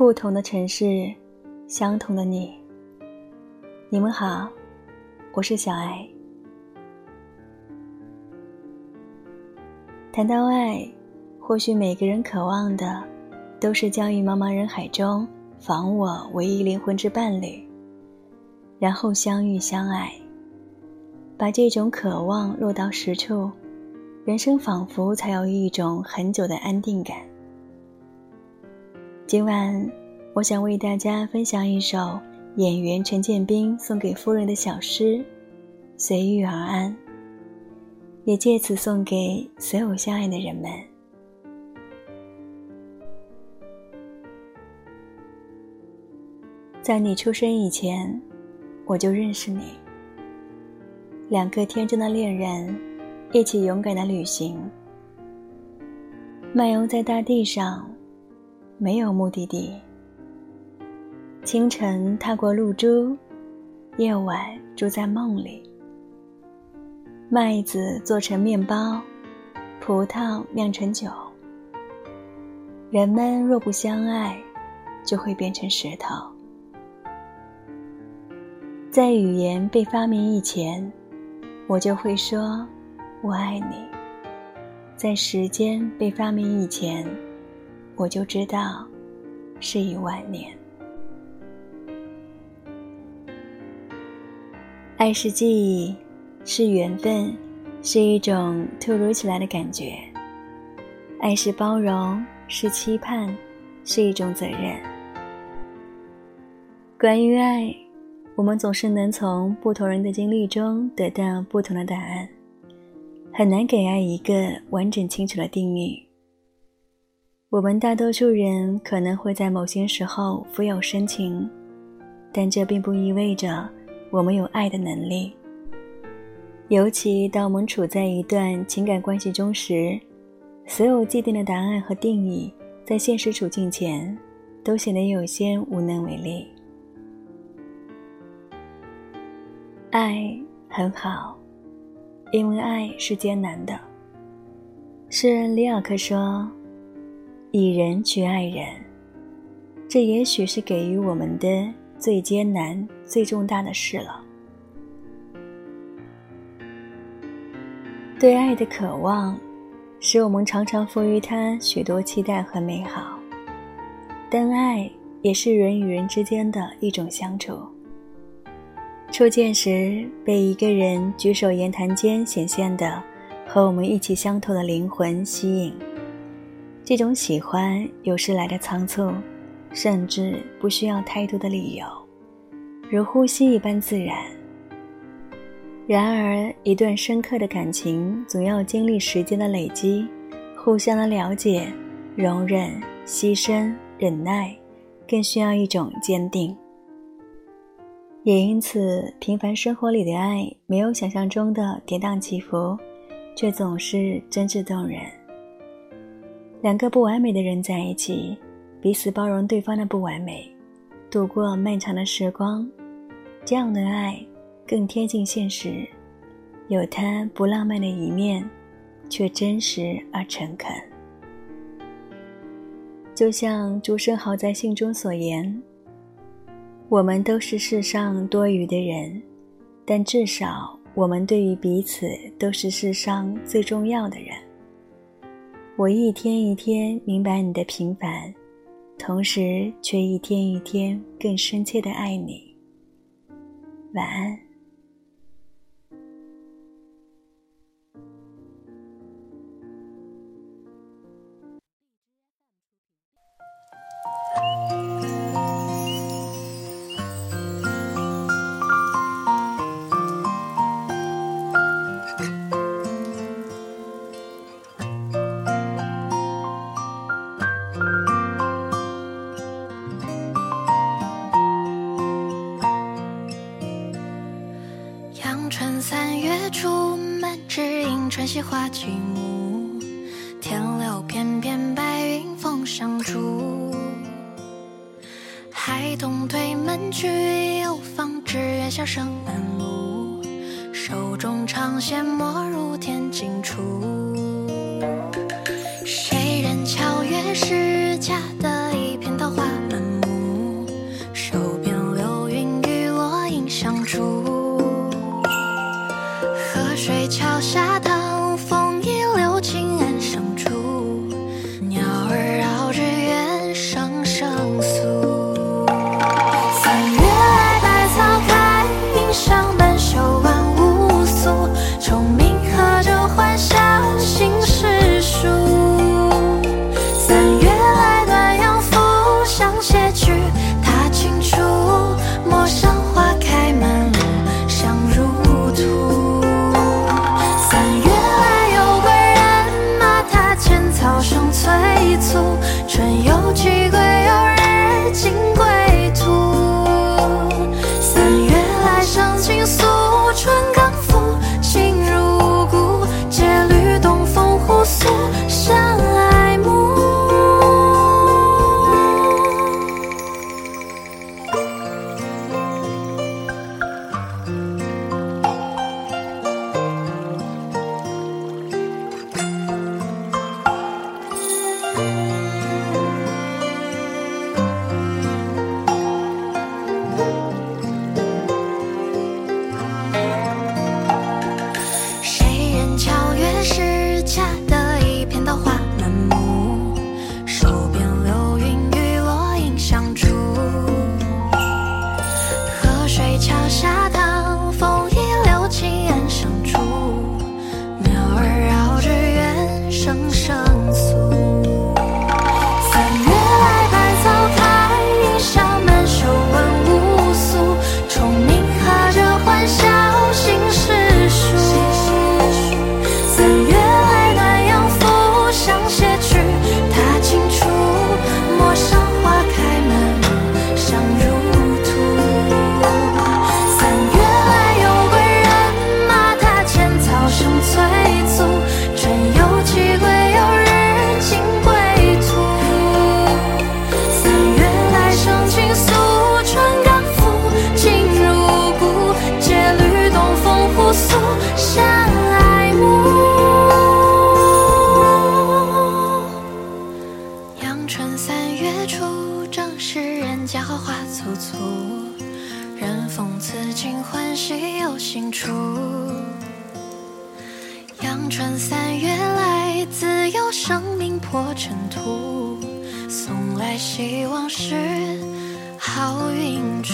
不同的城市，相同的你。你们好，我是小爱。谈到爱，或许每个人渴望的，都是将于茫茫人海中访我唯一灵魂之伴侣，然后相遇相爱。把这种渴望落到实处，人生仿佛才有一种很久的安定感。今晚，我想为大家分享一首演员陈建斌送给夫人的小诗《随遇而安》，也借此送给所有相爱的人们。在你出生以前，我就认识你。两个天真的恋人，一起勇敢的旅行，漫游在大地上。没有目的地。清晨踏过露珠，夜晚住在梦里。麦子做成面包，葡萄酿成酒。人们若不相爱，就会变成石头。在语言被发明以前，我就会说“我爱你”。在时间被发明以前。我就知道，是一万年。爱是记忆，是缘分，是一种突如其来的感觉。爱是包容，是期盼，是一种责任。关于爱，我们总是能从不同人的经历中得到不同的答案，很难给爱一个完整清楚的定义。我们大多数人可能会在某些时候富有深情，但这并不意味着我们有爱的能力。尤其当我们处在一段情感关系中时，所有既定的答案和定义，在现实处境前，都显得有些无能为力。爱很好，因为爱是艰难的。诗人里尔克说。以人去爱人，这也许是给予我们的最艰难、最重大的事了。对爱的渴望，使我们常常赋予它许多期待和美好。但爱也是人与人之间的一种相处。初见时，被一个人举手言谈间显现的和我们意气相投的灵魂吸引。这种喜欢有时来的仓促，甚至不需要太多的理由，如呼吸一般自然。然而，一段深刻的感情总要经历时间的累积，互相的了解、容忍、牺牲、忍耐，更需要一种坚定。也因此，平凡生活里的爱没有想象中的跌宕起伏，却总是真挚动人。两个不完美的人在一起，彼此包容对方的不完美，度过漫长的时光，这样的爱更贴近现实，有它不浪漫的一面，却真实而诚恳。就像朱生豪在信中所言：“我们都是世上多余的人，但至少我们对于彼此都是世上最重要的人。”我一天一天明白你的平凡，同时却一天一天更深切的爱你。晚安。阳春三月初满枝迎春溪花寂木天留片片白云风上住。孩童推门去又放纸鸢笑声满路手中长线没入天尽处。桥下三月来，自有生命破尘土，送来希望是好运出。